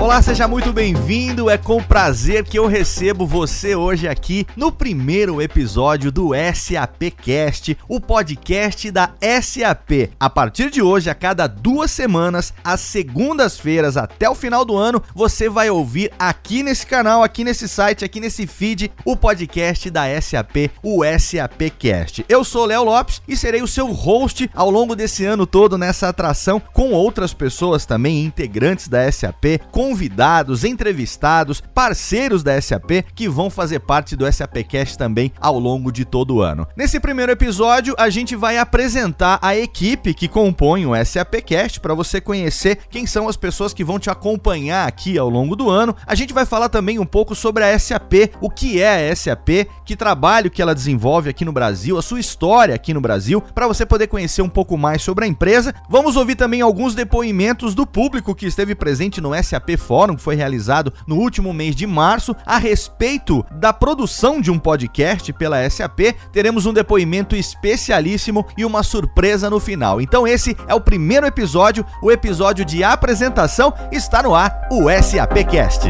Olá, seja muito bem-vindo. É com prazer que eu recebo você hoje aqui no primeiro episódio do SAPcast, o podcast da SAP. A partir de hoje, a cada duas semanas, às segundas-feiras até o final do ano, você vai ouvir aqui nesse canal, aqui nesse site, aqui nesse feed, o podcast da SAP, o SAPcast. Eu sou Léo Lopes e serei o seu host ao longo desse ano todo nessa atração com outras pessoas também integrantes da SAP, com convidados, entrevistados, parceiros da SAP que vão fazer parte do SAPcast também ao longo de todo o ano. Nesse primeiro episódio, a gente vai apresentar a equipe que compõe o SAPcast para você conhecer quem são as pessoas que vão te acompanhar aqui ao longo do ano. A gente vai falar também um pouco sobre a SAP, o que é a SAP, que trabalho que ela desenvolve aqui no Brasil, a sua história aqui no Brasil, para você poder conhecer um pouco mais sobre a empresa. Vamos ouvir também alguns depoimentos do público que esteve presente no SAP Fórum, que foi realizado no último mês de março, a respeito da produção de um podcast pela SAP. Teremos um depoimento especialíssimo e uma surpresa no final. Então, esse é o primeiro episódio, o episódio de apresentação. Está no ar o SAPcast.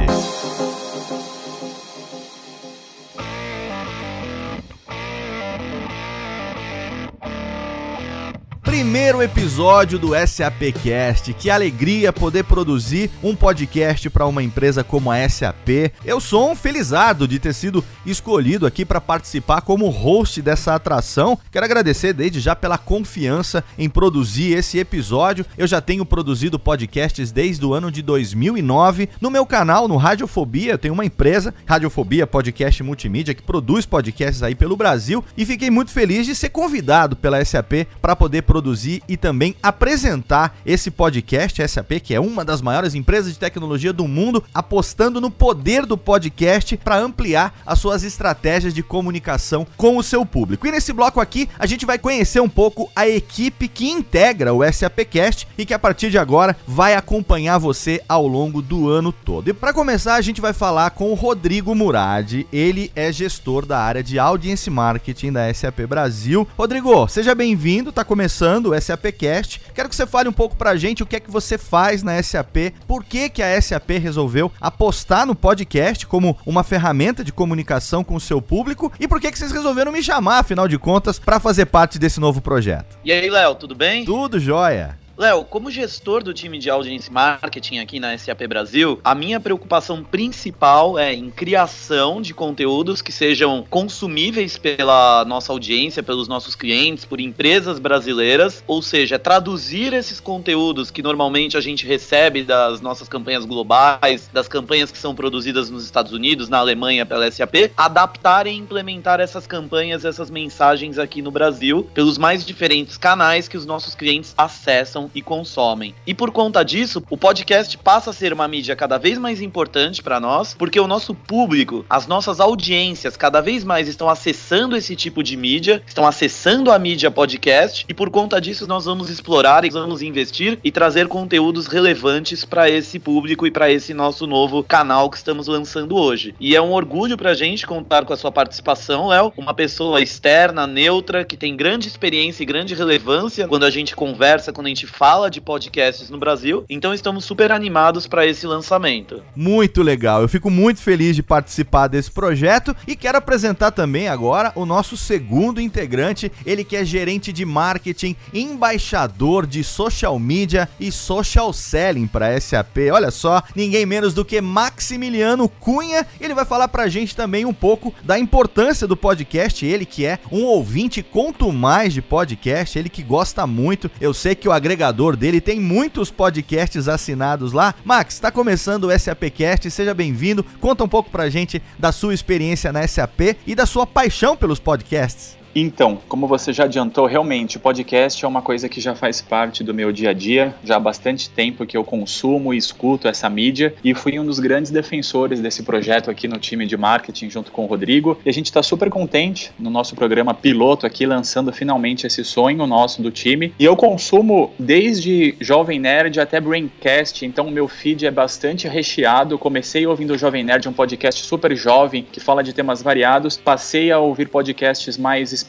Primeiro episódio do SAPcast. Que alegria poder produzir um podcast para uma empresa como a SAP. Eu sou um felizardo de ter sido escolhido aqui para participar como host dessa atração. Quero agradecer desde já pela confiança em produzir esse episódio. Eu já tenho produzido podcasts desde o ano de 2009 no meu canal no Radiofobia. Eu tenho uma empresa, Radiofobia Podcast Multimídia, que produz podcasts aí pelo Brasil e fiquei muito feliz de ser convidado pela SAP para poder produzir produzir e também apresentar esse podcast SAP, que é uma das maiores empresas de tecnologia do mundo, apostando no poder do podcast para ampliar as suas estratégias de comunicação com o seu público. E nesse bloco aqui, a gente vai conhecer um pouco a equipe que integra o SAPcast e que a partir de agora vai acompanhar você ao longo do ano todo. E para começar, a gente vai falar com o Rodrigo Murad. Ele é gestor da área de audience marketing da SAP Brasil. Rodrigo, seja bem-vindo. Tá começando começando o SAPcast. Quero que você fale um pouco pra gente o que é que você faz na SAP, por que, que a SAP resolveu apostar no podcast como uma ferramenta de comunicação com o seu público e por que, que vocês resolveram me chamar, afinal de contas, para fazer parte desse novo projeto. E aí, Léo, tudo bem? Tudo jóia. Léo, como gestor do time de audience marketing aqui na SAP Brasil, a minha preocupação principal é em criação de conteúdos que sejam consumíveis pela nossa audiência, pelos nossos clientes, por empresas brasileiras, ou seja, traduzir esses conteúdos que normalmente a gente recebe das nossas campanhas globais, das campanhas que são produzidas nos Estados Unidos, na Alemanha pela SAP, adaptar e implementar essas campanhas, essas mensagens aqui no Brasil, pelos mais diferentes canais que os nossos clientes acessam e consomem. E por conta disso, o podcast passa a ser uma mídia cada vez mais importante para nós, porque o nosso público, as nossas audiências cada vez mais estão acessando esse tipo de mídia, estão acessando a mídia podcast e por conta disso nós vamos explorar e vamos investir e trazer conteúdos relevantes para esse público e para esse nosso novo canal que estamos lançando hoje. E é um orgulho pra gente contar com a sua participação, Léo, uma pessoa externa, neutra, que tem grande experiência e grande relevância quando a gente conversa, quando a gente fala de podcasts no Brasil, então estamos super animados para esse lançamento. Muito legal, eu fico muito feliz de participar desse projeto e quero apresentar também agora o nosso segundo integrante, ele que é gerente de marketing, embaixador de social media e social selling para SAP. Olha só, ninguém menos do que Maximiliano Cunha, ele vai falar pra gente também um pouco da importância do podcast, ele que é um ouvinte quanto mais de podcast, ele que gosta muito. Eu sei que o agregador agregador dele, tem muitos podcasts assinados lá. Max, está começando o SAPcast, seja bem-vindo. Conta um pouco pra gente da sua experiência na SAP e da sua paixão pelos podcasts. Então, como você já adiantou, realmente o podcast é uma coisa que já faz parte do meu dia a dia, já há bastante tempo que eu consumo e escuto essa mídia e fui um dos grandes defensores desse projeto aqui no time de marketing junto com o Rodrigo. E a gente está super contente no nosso programa piloto aqui lançando finalmente esse sonho nosso do time. E eu consumo desde Jovem Nerd até Braincast, então o meu feed é bastante recheado. Comecei ouvindo o Jovem Nerd, um podcast super jovem que fala de temas variados. Passei a ouvir podcasts mais específicos,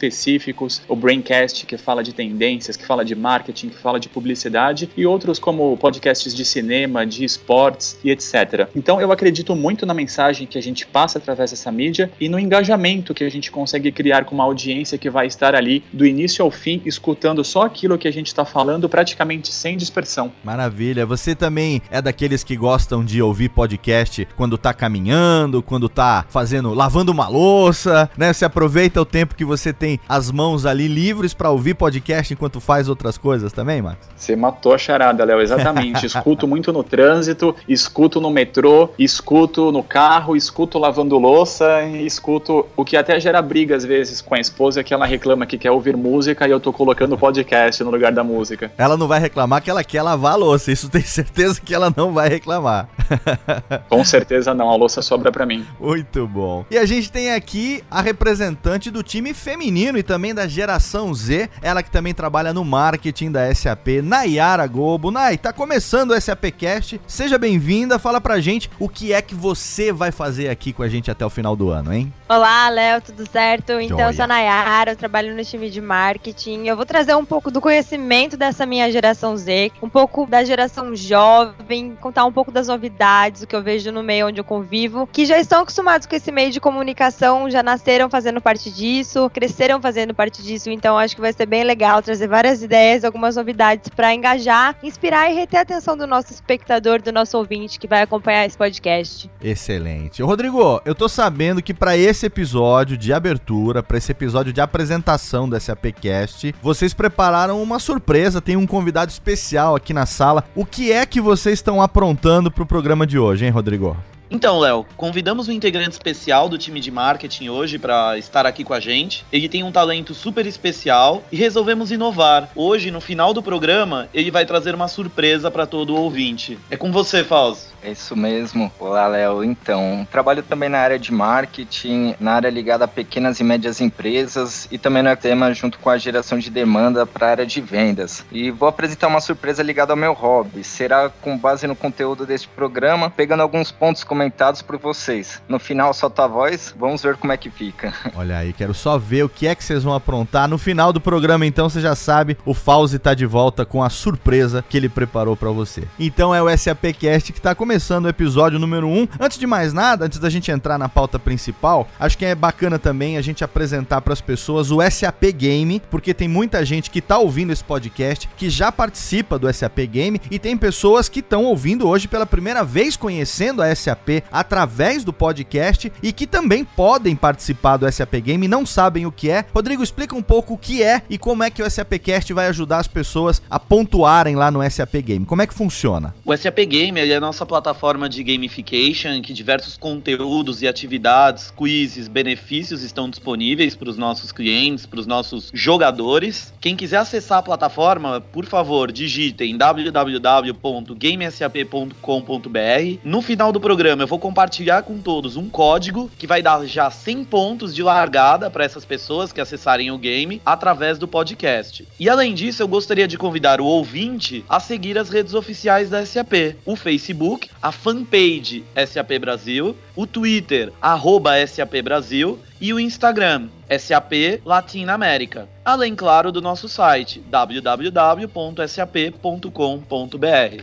o Braincast que fala de tendências, que fala de marketing, que fala de publicidade e outros como podcasts de cinema, de esportes e etc. Então eu acredito muito na mensagem que a gente passa através dessa mídia e no engajamento que a gente consegue criar com uma audiência que vai estar ali do início ao fim, escutando só aquilo que a gente está falando, praticamente sem dispersão. Maravilha. Você também é daqueles que gostam de ouvir podcast quando tá caminhando, quando tá fazendo, lavando uma louça, né? Você aproveita o tempo que você tem as mãos ali livres para ouvir podcast enquanto faz outras coisas também, Max? Você matou a charada, Léo, exatamente. escuto muito no trânsito, escuto no metrô, escuto no carro, escuto lavando louça, escuto o que até gera briga às vezes com a esposa que ela reclama que quer ouvir música e eu tô colocando podcast no lugar da música. Ela não vai reclamar que ela quer lavar a louça, isso tem certeza que ela não vai reclamar. com certeza não, a louça sobra para mim. Muito bom. E a gente tem aqui a representante do time feminino e também da geração Z, ela que também trabalha no marketing da SAP, Nayara Gobo. Nay, tá começando o SAPcast. Seja bem-vinda, fala pra gente o que é que você vai fazer aqui com a gente até o final do ano, hein? Olá, Léo, tudo certo? Então, Joia. eu sou a Nayara, eu trabalho no time de marketing. Eu vou trazer um pouco do conhecimento dessa minha geração Z, um pouco da geração jovem, contar um pouco das novidades, o que eu vejo no meio onde eu convivo, que já estão acostumados com esse meio de comunicação, já nasceram fazendo parte disso, cresceram fazendo parte disso, então acho que vai ser bem legal trazer várias ideias, algumas novidades para engajar, inspirar e reter a atenção do nosso espectador, do nosso ouvinte que vai acompanhar esse podcast. Excelente. Rodrigo, eu tô sabendo que para esse episódio de abertura, para esse episódio de apresentação do SAPcast, vocês prepararam uma surpresa, tem um convidado especial aqui na sala. O que é que vocês estão aprontando pro programa de hoje, hein, Rodrigo? Então, Léo, convidamos um integrante especial do time de marketing hoje para estar aqui com a gente. Ele tem um talento super especial e resolvemos inovar. Hoje, no final do programa, ele vai trazer uma surpresa para todo ouvinte. É com você, Fausto. É isso mesmo. Olá, Léo. Então, trabalho também na área de marketing, na área ligada a pequenas e médias empresas e também no tema junto com a geração de demanda para a área de vendas. E vou apresentar uma surpresa ligada ao meu hobby. Será com base no conteúdo deste programa, pegando alguns pontos comentados por vocês. No final, solta a voz, vamos ver como é que fica. Olha aí, quero só ver o que é que vocês vão aprontar. No final do programa, então, você já sabe, o Fauzi tá de volta com a surpresa que ele preparou para você. Então é o SAPcast que tá começando começando o episódio número 1. Antes de mais nada, antes da gente entrar na pauta principal, acho que é bacana também a gente apresentar para as pessoas o SAP Game, porque tem muita gente que tá ouvindo esse podcast que já participa do SAP Game e tem pessoas que estão ouvindo hoje pela primeira vez conhecendo a SAP através do podcast e que também podem participar do SAP Game e não sabem o que é. Rodrigo, explica um pouco o que é e como é que o SAPcast vai ajudar as pessoas a pontuarem lá no SAP Game. Como é que funciona? O SAP Game é a nossa plataforma plataforma de gamification em que diversos conteúdos e atividades, quizzes, benefícios estão disponíveis para os nossos clientes, para os nossos jogadores. Quem quiser acessar a plataforma, por favor, digitem www.gamesap.com.br. No final do programa, eu vou compartilhar com todos um código que vai dar já 100 pontos de largada para essas pessoas que acessarem o game através do podcast. E além disso, eu gostaria de convidar o ouvinte a seguir as redes oficiais da SAP, o Facebook, a fanpage SAP Brasil, o Twitter, arroba SAP Brasil, e o Instagram, SAP Latina América. Além, claro, do nosso site www.sap.com.br.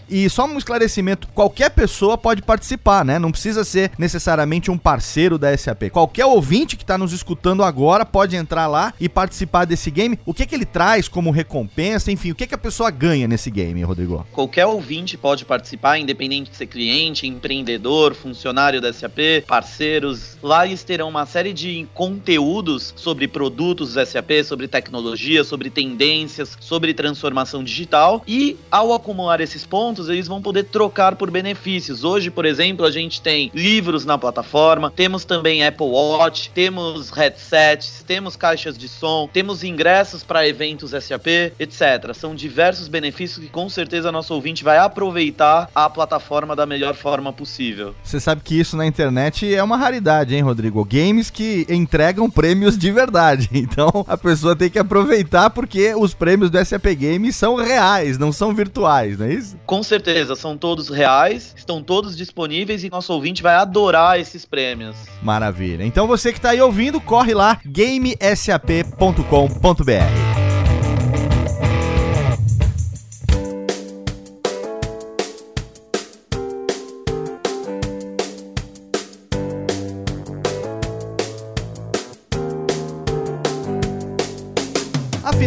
E só um esclarecimento: qualquer pessoa pode participar, né? Não precisa ser necessariamente um parceiro da SAP. Qualquer ouvinte que está nos escutando agora pode entrar lá e participar desse game. O que, que ele traz como recompensa? Enfim, o que, que a pessoa ganha nesse game, Rodrigo? Qualquer ouvinte pode participar, independente de ser cliente, empreendedor, funcionário da SAP, parceiros. Lá eles terão uma série de conteúdos sobre produtos SAP, sobre tecnologia sobre tendências, sobre transformação digital e ao acumular esses pontos, eles vão poder trocar por benefícios. Hoje, por exemplo, a gente tem livros na plataforma, temos também Apple Watch, temos headsets, temos caixas de som, temos ingressos para eventos SAP, etc. São diversos benefícios que com certeza nosso ouvinte vai aproveitar a plataforma da melhor forma possível. Você sabe que isso na internet é uma raridade, hein, Rodrigo? Games que entregam prêmios de verdade. Então a pessoa tem que aproveitar porque os prêmios do SAP Games são reais, não são virtuais, não é isso? Com certeza, são todos reais, estão todos disponíveis e nosso ouvinte vai adorar esses prêmios. Maravilha. Então você que está aí ouvindo, corre lá gamesap.com.br.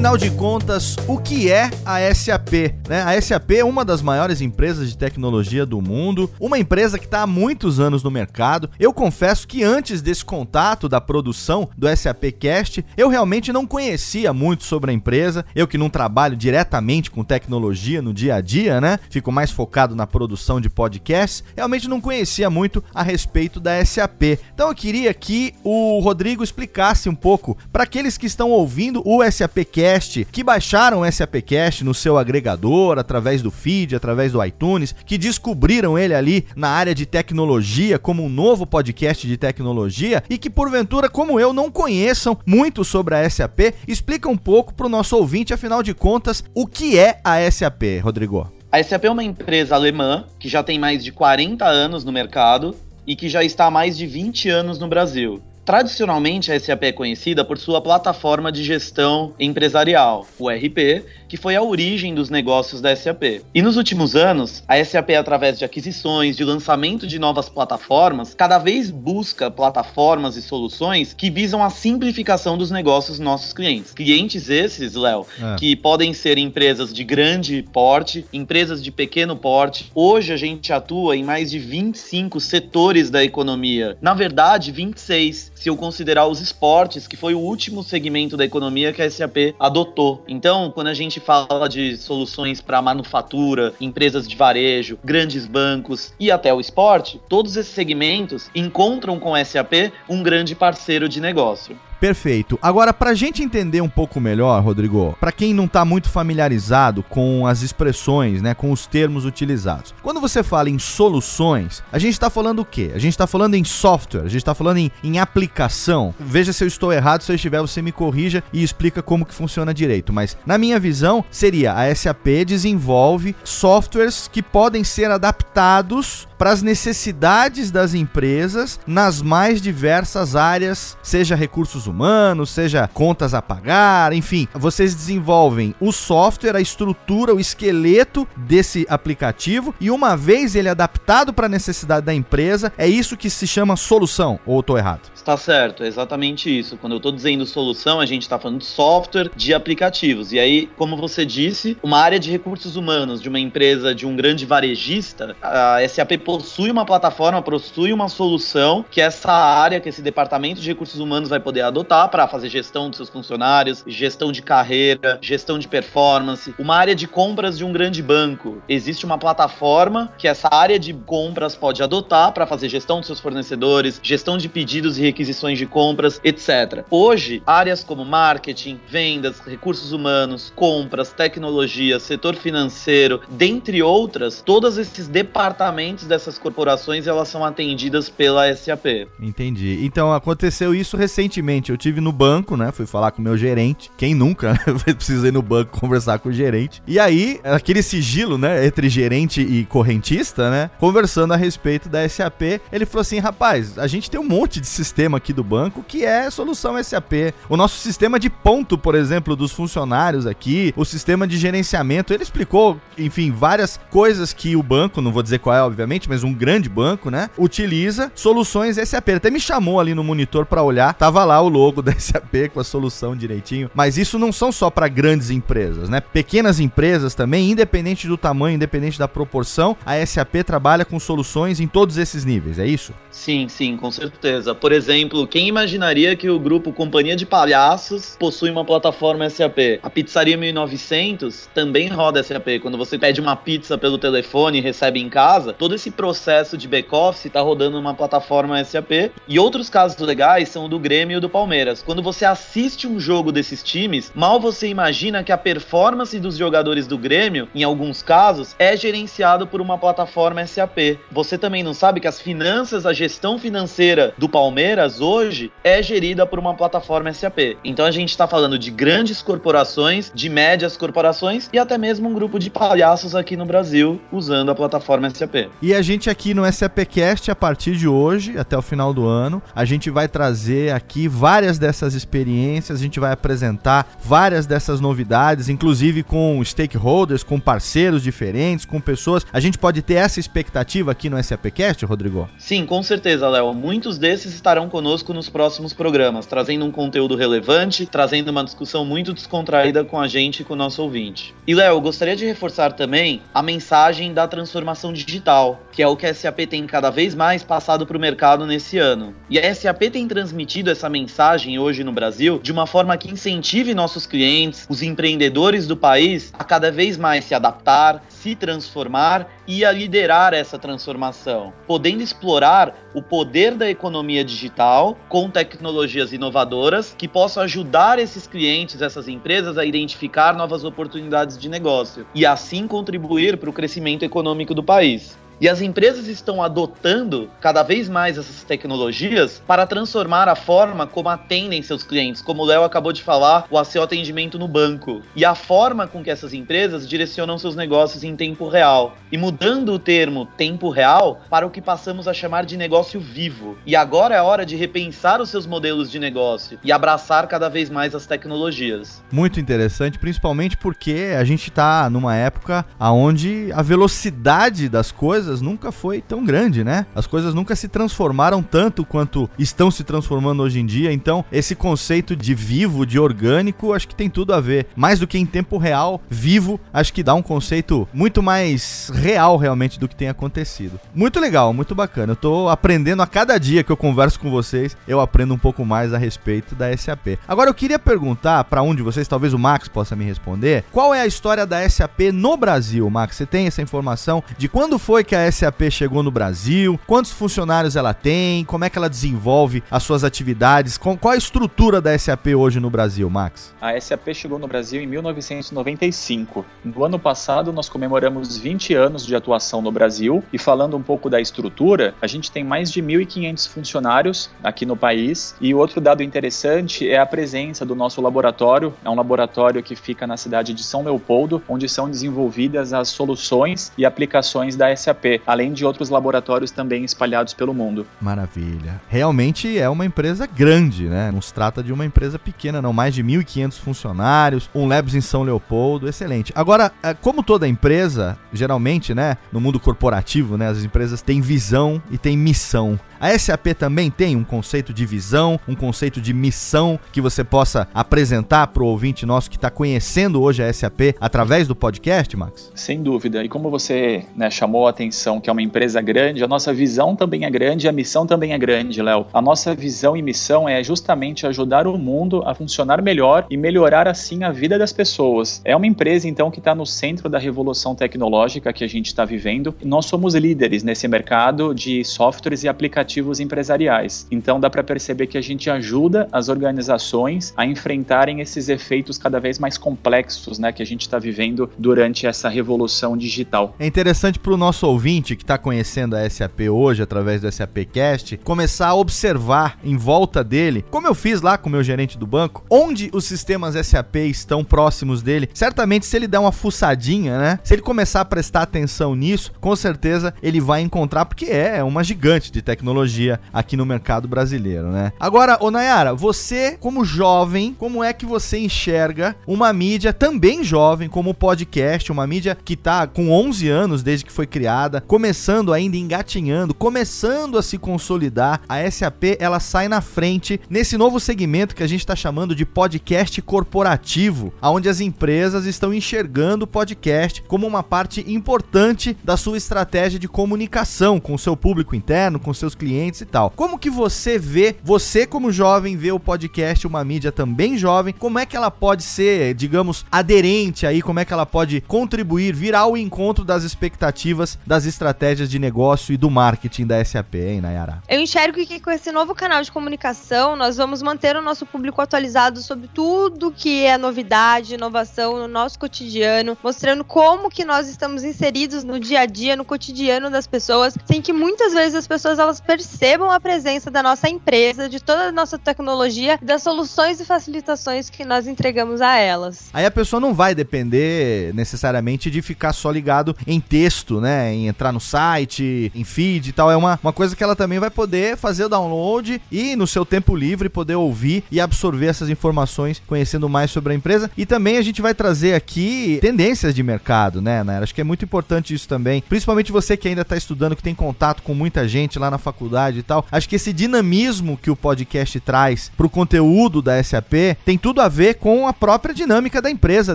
Afinal de contas, o que é a SAP? Né? A SAP é uma das maiores empresas de tecnologia do mundo, uma empresa que está há muitos anos no mercado. Eu confesso que antes desse contato da produção do SAP Cast, eu realmente não conhecia muito sobre a empresa. Eu que não trabalho diretamente com tecnologia no dia a dia, né? Fico mais focado na produção de podcasts. Realmente não conhecia muito a respeito da SAP. Então eu queria que o Rodrigo explicasse um pouco para aqueles que estão ouvindo o SAP Cast Sapcast, que baixaram esse Sapcast no seu agregador, através do feed, através do iTunes, que descobriram ele ali na área de tecnologia como um novo podcast de tecnologia e que porventura, como eu, não conheçam muito sobre a SAP, explica um pouco para o nosso ouvinte, afinal de contas, o que é a SAP, Rodrigo? A SAP é uma empresa alemã que já tem mais de 40 anos no mercado e que já está há mais de 20 anos no Brasil. Tradicionalmente, a SAP é conhecida por sua plataforma de gestão empresarial, o RP, que foi a origem dos negócios da SAP. E nos últimos anos, a SAP, através de aquisições, de lançamento de novas plataformas, cada vez busca plataformas e soluções que visam a simplificação dos negócios dos nossos clientes. Clientes esses, Léo, é. que podem ser empresas de grande porte, empresas de pequeno porte. Hoje a gente atua em mais de 25 setores da economia. Na verdade, 26 se eu considerar os esportes, que foi o último segmento da economia que a SAP adotou. Então, quando a gente fala de soluções para manufatura, empresas de varejo, grandes bancos e até o esporte, todos esses segmentos encontram com a SAP um grande parceiro de negócio. Perfeito. Agora, pra gente entender um pouco melhor, Rodrigo, para quem não tá muito familiarizado com as expressões, né, com os termos utilizados. Quando você fala em soluções, a gente tá falando o quê? A gente tá falando em software, a gente tá falando em, em aplicação. Veja se eu estou errado, se eu estiver, você me corrija e explica como que funciona direito. Mas, na minha visão, seria a SAP desenvolve softwares que podem ser adaptados para as necessidades das empresas nas mais diversas áreas, seja recursos humanos, seja contas a pagar, enfim. Vocês desenvolvem o software, a estrutura, o esqueleto desse aplicativo e uma vez ele adaptado para a necessidade da empresa, é isso que se chama solução, ou estou errado? Está certo, é exatamente isso. Quando eu estou dizendo solução, a gente está falando de software, de aplicativos. E aí, como você disse, uma área de recursos humanos de uma empresa, de um grande varejista, a SAP possui uma plataforma, possui uma solução que essa área, que esse departamento de recursos humanos vai poder adotar para fazer gestão dos seus funcionários, gestão de carreira, gestão de performance. Uma área de compras de um grande banco. Existe uma plataforma que essa área de compras pode adotar para fazer gestão dos seus fornecedores, gestão de pedidos e requisições de compras, etc. Hoje, áreas como marketing, vendas, recursos humanos, compras, tecnologia, setor financeiro, dentre outras, todos esses departamentos dessas corporações elas são atendidas pela SAP. Entendi. Então aconteceu isso recentemente. Eu tive no banco, né? Fui falar com o meu gerente. Quem nunca né? precisa ir no banco conversar com o gerente. E aí, aquele sigilo, né, entre gerente e correntista, né, conversando a respeito da SAP, ele falou assim: "Rapaz, a gente tem um monte de sistema sistema aqui do banco que é solução SAP. O nosso sistema de ponto, por exemplo, dos funcionários aqui, o sistema de gerenciamento, ele explicou, enfim, várias coisas que o banco, não vou dizer qual é, obviamente, mas um grande banco, né, utiliza soluções SAP. Ele até me chamou ali no monitor para olhar, tava lá o logo da SAP com a solução direitinho. Mas isso não são só para grandes empresas, né? Pequenas empresas também, independente do tamanho, independente da proporção, a SAP trabalha com soluções em todos esses níveis, é isso? Sim, sim, com certeza. Por exemplo, quem imaginaria que o grupo Companhia de Palhaços possui uma plataforma SAP? A Pizzaria 1900 também roda SAP. Quando você pede uma pizza pelo telefone e recebe em casa, todo esse processo de back-office está rodando numa plataforma SAP. E outros casos legais são o do Grêmio e do Palmeiras. Quando você assiste um jogo desses times, mal você imagina que a performance dos jogadores do Grêmio, em alguns casos, é gerenciado por uma plataforma SAP. Você também não sabe que as finanças, a gestão financeira do Palmeiras hoje é gerida por uma plataforma SAP. Então a gente está falando de grandes corporações, de médias corporações e até mesmo um grupo de palhaços aqui no Brasil usando a plataforma SAP. E a gente aqui no SAPcast, a partir de hoje, até o final do ano, a gente vai trazer aqui várias dessas experiências, a gente vai apresentar várias dessas novidades, inclusive com stakeholders, com parceiros diferentes, com pessoas. A gente pode ter essa expectativa aqui no SAPcast, Rodrigo? Sim, com certeza, Léo. Muitos desses estarão conosco nos próximos programas, trazendo um conteúdo relevante, trazendo uma discussão muito descontraída com a gente e com o nosso ouvinte. E, Léo, gostaria de reforçar também a mensagem da transformação digital, que é o que a SAP tem cada vez mais passado para o mercado nesse ano. E a SAP tem transmitido essa mensagem hoje no Brasil de uma forma que incentive nossos clientes, os empreendedores do país, a cada vez mais se adaptar, se transformar e a liderar essa transformação, podendo explorar o poder da economia digital com tecnologias inovadoras que possam ajudar esses clientes, essas empresas a identificar novas oportunidades de negócio e assim contribuir para o crescimento econômico do país. E as empresas estão adotando cada vez mais essas tecnologias para transformar a forma como atendem seus clientes. Como o Léo acabou de falar, o seu atendimento no banco. E a forma com que essas empresas direcionam seus negócios em tempo real. E mudando o termo tempo real para o que passamos a chamar de negócio vivo. E agora é hora de repensar os seus modelos de negócio e abraçar cada vez mais as tecnologias. Muito interessante, principalmente porque a gente está numa época onde a velocidade das coisas coisas nunca foi tão grande, né? As coisas nunca se transformaram tanto quanto estão se transformando hoje em dia. Então, esse conceito de vivo, de orgânico, acho que tem tudo a ver. Mais do que em tempo real, vivo, acho que dá um conceito muito mais real realmente do que tem acontecido. Muito legal, muito bacana. Eu tô aprendendo a cada dia que eu converso com vocês, eu aprendo um pouco mais a respeito da SAP. Agora eu queria perguntar para um de vocês, talvez o Max possa me responder, qual é a história da SAP no Brasil, Max? Você tem essa informação de quando foi que a a SAP chegou no Brasil, quantos funcionários ela tem, como é que ela desenvolve as suas atividades, qual a estrutura da SAP hoje no Brasil, Max? A SAP chegou no Brasil em 1995. No ano passado, nós comemoramos 20 anos de atuação no Brasil e falando um pouco da estrutura, a gente tem mais de 1.500 funcionários aqui no país e outro dado interessante é a presença do nosso laboratório. É um laboratório que fica na cidade de São Leopoldo, onde são desenvolvidas as soluções e aplicações da SAP além de outros laboratórios também espalhados pelo mundo. Maravilha. Realmente é uma empresa grande, né? Não se trata de uma empresa pequena, não. Mais de 1.500 funcionários, um Labs em São Leopoldo, excelente. Agora, é, como toda empresa, geralmente, né, no mundo corporativo, né, as empresas têm visão e têm missão. A SAP também tem um conceito de visão, um conceito de missão que você possa apresentar para o ouvinte nosso que está conhecendo hoje a SAP através do podcast, Max? Sem dúvida. E como você né, chamou a atenção que é uma empresa grande, a nossa visão também é grande, a missão também é grande, Léo. A nossa visão e missão é justamente ajudar o mundo a funcionar melhor e melhorar assim a vida das pessoas. É uma empresa então que está no centro da revolução tecnológica que a gente está vivendo. Nós somos líderes nesse mercado de softwares e aplicativos ativos empresariais. Então dá para perceber que a gente ajuda as organizações a enfrentarem esses efeitos cada vez mais complexos, né, que a gente está vivendo durante essa revolução digital. É interessante para o nosso ouvinte que está conhecendo a SAP hoje através do SAPcast começar a observar em volta dele, como eu fiz lá com o meu gerente do banco, onde os sistemas SAP estão próximos dele. Certamente se ele der uma fuçadinha, né, se ele começar a prestar atenção nisso, com certeza ele vai encontrar porque é uma gigante de tecnologia aqui no mercado brasileiro, né? Agora, ô Nayara, você, como jovem, como é que você enxerga uma mídia também jovem, como o podcast, uma mídia que tá com 11 anos desde que foi criada, estruturada, começando ainda engatinhando, começando a se consolidar. A SAP ela sai na frente nesse novo segmento que a gente está chamando de podcast corporativo, onde as empresas estão enxergando o podcast como uma parte importante da sua estratégia de comunicação com o seu público interno, com seus clientes e tal. Como que você vê, você como jovem vê o podcast uma mídia também jovem, como é que ela pode ser, digamos, aderente aí, como é que ela pode contribuir, vir ao encontro das expectativas das estratégias de negócio e do marketing da SAP, hein, Nayara? Eu enxergo que com esse novo canal de comunicação, nós vamos manter o nosso público atualizado sobre tudo que é novidade, inovação no nosso cotidiano, mostrando como que nós estamos inseridos no dia a dia, no cotidiano das pessoas, sem que muitas vezes as pessoas elas percebam a presença da nossa empresa, de toda a nossa tecnologia, das soluções e facilitações que nós entregamos a elas. Aí a pessoa não vai depender necessariamente de ficar só ligado em texto, né? Em entrar no site, em feed e tal. É uma, uma coisa que ela também vai poder fazer o download e no seu tempo livre poder ouvir e absorver essas informações, conhecendo mais sobre a empresa. E também a gente vai trazer aqui tendências de mercado, né, Naira? Acho que é muito importante isso também. Principalmente você que ainda está estudando, que tem contato com muita gente lá na faculdade e tal. Acho que esse dinamismo que o podcast traz para o conteúdo da SAP tem tudo a ver com a própria dinâmica da empresa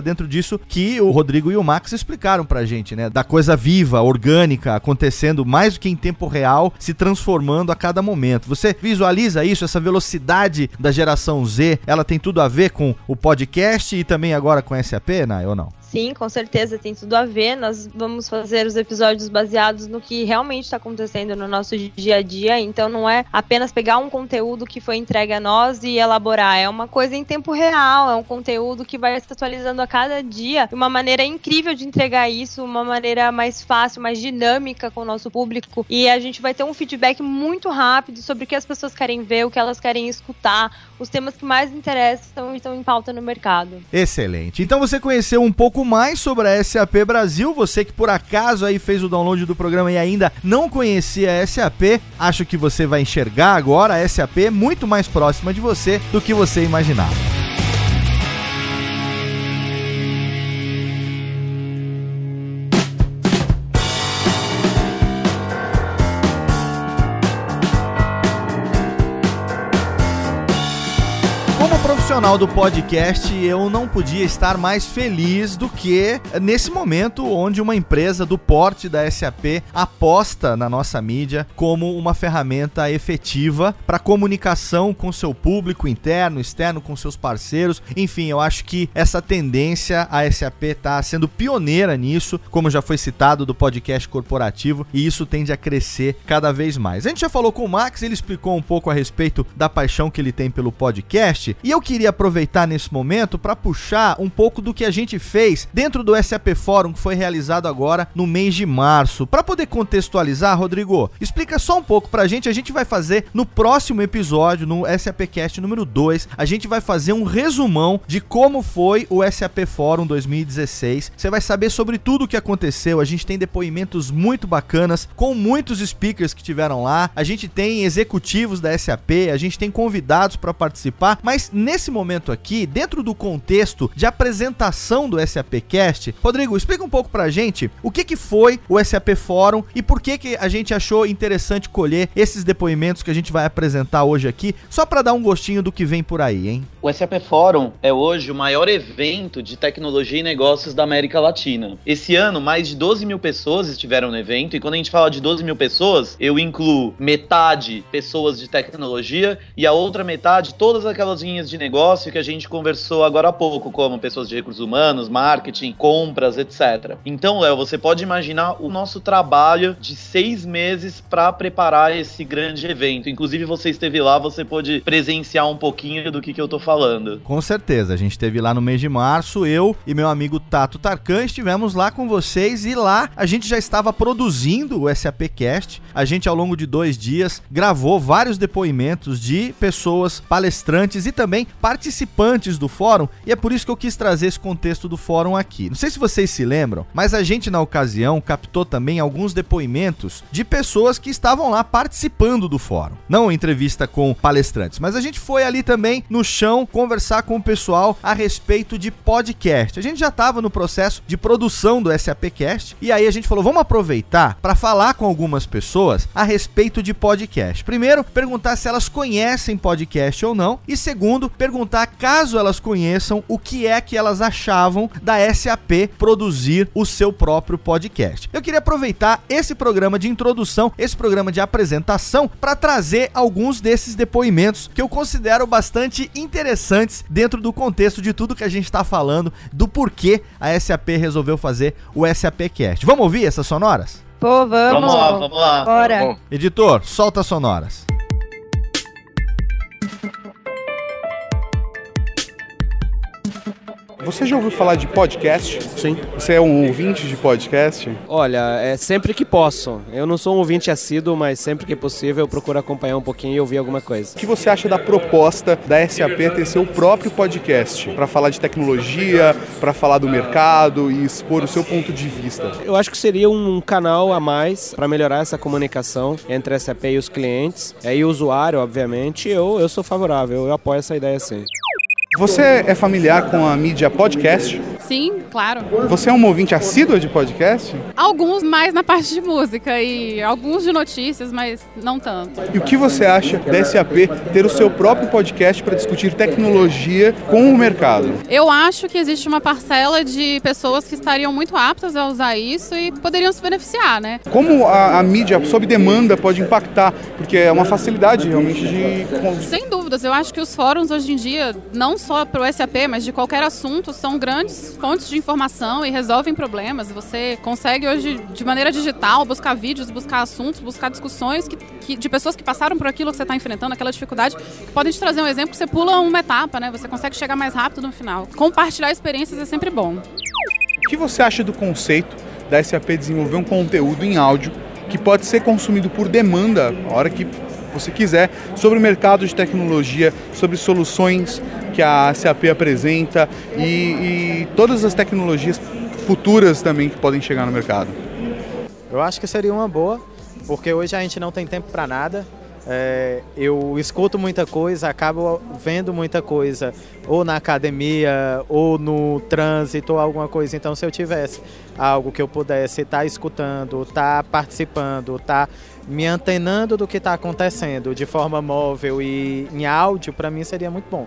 dentro disso que o Rodrigo e o Max explicaram pra gente, né? Da coisa viva, orgânica, acontecendo mais do que em tempo real, se transformando a cada momento. Você visualiza isso, essa velocidade da geração Z, ela tem tudo a ver com o podcast e também agora com SAP, né? Ou não? Sim, com certeza tem tudo a ver. Nós vamos fazer os episódios baseados no que realmente está acontecendo no nosso dia a dia. Então não é apenas pegar um conteúdo que foi entregue a nós e elaborar. É uma coisa em tempo real, é um conteúdo que vai se atualizando a cada dia. Uma maneira incrível de entregar isso, uma maneira mais fácil, mais dinâmica com o nosso público. E a gente vai ter um feedback muito rápido sobre o que as pessoas querem ver, o que elas querem escutar, os temas que mais interessam estão em pauta no mercado. Excelente. Então você conheceu um pouco mais sobre a SAP Brasil, você que por acaso aí fez o download do programa e ainda não conhecia a SAP, acho que você vai enxergar agora a SAP muito mais próxima de você do que você imaginava. Profissional do podcast, eu não podia estar mais feliz do que nesse momento onde uma empresa do porte da SAP aposta na nossa mídia como uma ferramenta efetiva para comunicação com seu público interno, externo, com seus parceiros. Enfim, eu acho que essa tendência a SAP está sendo pioneira nisso, como já foi citado do podcast corporativo, e isso tende a crescer cada vez mais. A gente já falou com o Max, ele explicou um pouco a respeito da paixão que ele tem pelo podcast, e eu queria queria aproveitar nesse momento para puxar um pouco do que a gente fez dentro do SAP Fórum que foi realizado agora no mês de março. Para poder contextualizar, Rodrigo, explica só um pouco pra gente. A gente vai fazer no próximo episódio, no SAPcast número 2, a gente vai fazer um resumão de como foi o SAP Fórum 2016. Você vai saber sobre tudo o que aconteceu. A gente tem depoimentos muito bacanas com muitos speakers que tiveram lá. A gente tem executivos da SAP, a gente tem convidados para participar, mas nesse momento aqui, dentro do contexto de apresentação do SAPcast, Rodrigo, explica um pouco pra gente o que, que foi o SAP Fórum e por que, que a gente achou interessante colher esses depoimentos que a gente vai apresentar hoje aqui, só para dar um gostinho do que vem por aí, hein? O SAP Fórum é hoje o maior evento de tecnologia e negócios da América Latina. Esse ano, mais de 12 mil pessoas estiveram no evento, e quando a gente fala de 12 mil pessoas, eu incluo metade pessoas de tecnologia e a outra metade todas aquelas linhas de negócio negócio que a gente conversou agora há pouco, como pessoas de recursos humanos, marketing, compras, etc. Então, Léo, você pode imaginar o nosso trabalho de seis meses para preparar esse grande evento. Inclusive, você esteve lá, você pôde presenciar um pouquinho do que, que eu tô falando. Com certeza, a gente esteve lá no mês de março, eu e meu amigo Tato Tarkan estivemos lá com vocês e lá a gente já estava produzindo o SAPcast. A gente, ao longo de dois dias, gravou vários depoimentos de pessoas palestrantes e também participantes do fórum e é por isso que eu quis trazer esse contexto do fórum aqui. Não sei se vocês se lembram, mas a gente na ocasião captou também alguns depoimentos de pessoas que estavam lá participando do fórum. Não entrevista com palestrantes, mas a gente foi ali também no chão conversar com o pessoal a respeito de podcast. A gente já estava no processo de produção do SAPcast e aí a gente falou, vamos aproveitar para falar com algumas pessoas a respeito de podcast. Primeiro, perguntar se elas conhecem podcast ou não e segundo, perguntar caso elas conheçam o que é que elas achavam da SAP produzir o seu próprio podcast. Eu queria aproveitar esse programa de introdução, esse programa de apresentação para trazer alguns desses depoimentos que eu considero bastante interessantes dentro do contexto de tudo que a gente está falando, do porquê a SAP resolveu fazer o SAPcast. Vamos ouvir essas sonoras? Pô, vamos. Vamos lá, vamos lá. Bora. Editor, solta as sonoras. Você já ouviu falar de podcast? Sim. Você é um ouvinte de podcast? Olha, é sempre que posso. Eu não sou um ouvinte assíduo, mas sempre que possível eu procuro acompanhar um pouquinho e ouvir alguma coisa. O que você acha da proposta da SAP ter seu próprio podcast para falar de tecnologia, para falar do mercado e expor o seu ponto de vista? Eu acho que seria um canal a mais para melhorar essa comunicação entre a SAP e os clientes, e o usuário, obviamente. Eu, eu sou favorável, eu apoio essa ideia sim. Você é familiar com a mídia podcast? Sim, claro. Você é um ouvinte assíduo de podcast? Alguns mais na parte de música e alguns de notícias, mas não tanto. E o que você acha da SAP ter o seu próprio podcast para discutir tecnologia com o mercado? Eu acho que existe uma parcela de pessoas que estariam muito aptas a usar isso e poderiam se beneficiar, né? Como a, a mídia sob demanda pode impactar? Porque é uma facilidade realmente de. Sem dúvidas, eu acho que os fóruns hoje em dia, não só para o SAP, mas de qualquer assunto, são grandes fontes de informação e resolvem problemas. Você consegue hoje, de maneira digital, buscar vídeos, buscar assuntos, buscar discussões que, que- de pessoas que passaram por aquilo que você está enfrentando, aquela dificuldade, que podem te trazer um exemplo que você pula uma etapa, né? Você consegue chegar mais rápido no final. Compartilhar experiências é sempre bom. O que você acha do conceito da SAP desenvolver um conteúdo em áudio que pode ser consumido por demanda, a hora que você quiser, sobre o mercado de tecnologia, sobre soluções que a SAP apresenta e, e todas as tecnologias futuras também que podem chegar no mercado? Eu acho que seria uma boa, porque hoje a gente não tem tempo para nada. É, eu escuto muita coisa, acabo vendo muita coisa, ou na academia, ou no trânsito, ou alguma coisa. Então, se eu tivesse algo que eu pudesse estar escutando, estar participando, estar me antenando do que está acontecendo de forma móvel e em áudio, para mim seria muito bom.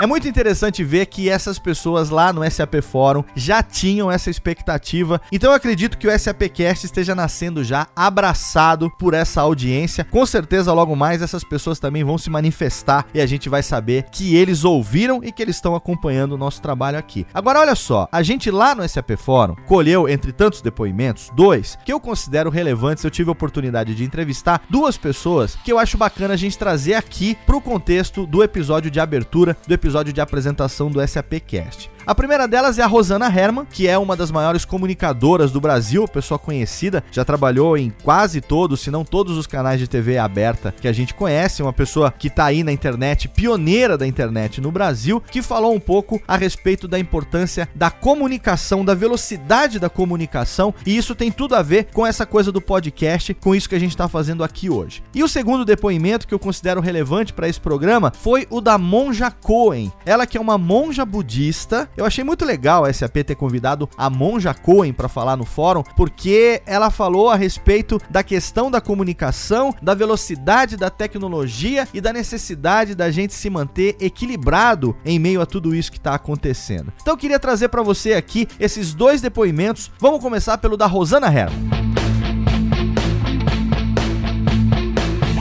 É muito interessante ver que essas pessoas lá no SAP Fórum já tinham essa expectativa. Então eu acredito que o SAPcast esteja nascendo já abraçado por essa audiência. Com certeza logo mais essas pessoas também vão se manifestar e a gente vai saber que eles ouviram e que eles estão acompanhando o nosso trabalho aqui. Agora olha só, a gente lá no SAP Fórum colheu entre tantos depoimentos dois que eu considero relevantes. Eu tive a oportunidade de entrevistar duas pessoas que eu acho bacana a gente trazer aqui pro contexto do episódio de abertura, do episódio de apresentação do SAPcast. A primeira delas é a Rosana Herman, que é uma das maiores comunicadoras do Brasil, pessoa conhecida, já trabalhou em quase todos, se não todos os canais de TV aberta que a gente conhece, uma pessoa que tá aí na internet, pioneira da internet no Brasil, que falou um pouco a respeito da importância da comunicação, da velocidade da comunicação, e isso tem tudo a ver com essa coisa do podcast, com isso que a gente tá fazendo aqui hoje. E o segundo depoimento que eu considero relevante para esse programa foi o da Monja Cohen. Ela que é uma monja budista. Eu achei muito legal a SAP ter convidado a Monja Cohen para falar no fórum, porque ela falou a respeito da questão da comunicação, da velocidade da tecnologia e da necessidade da gente se manter equilibrado em meio a tudo isso que está acontecendo. Então eu queria trazer para você aqui esses dois depoimentos. Vamos começar pelo da Rosana Herman.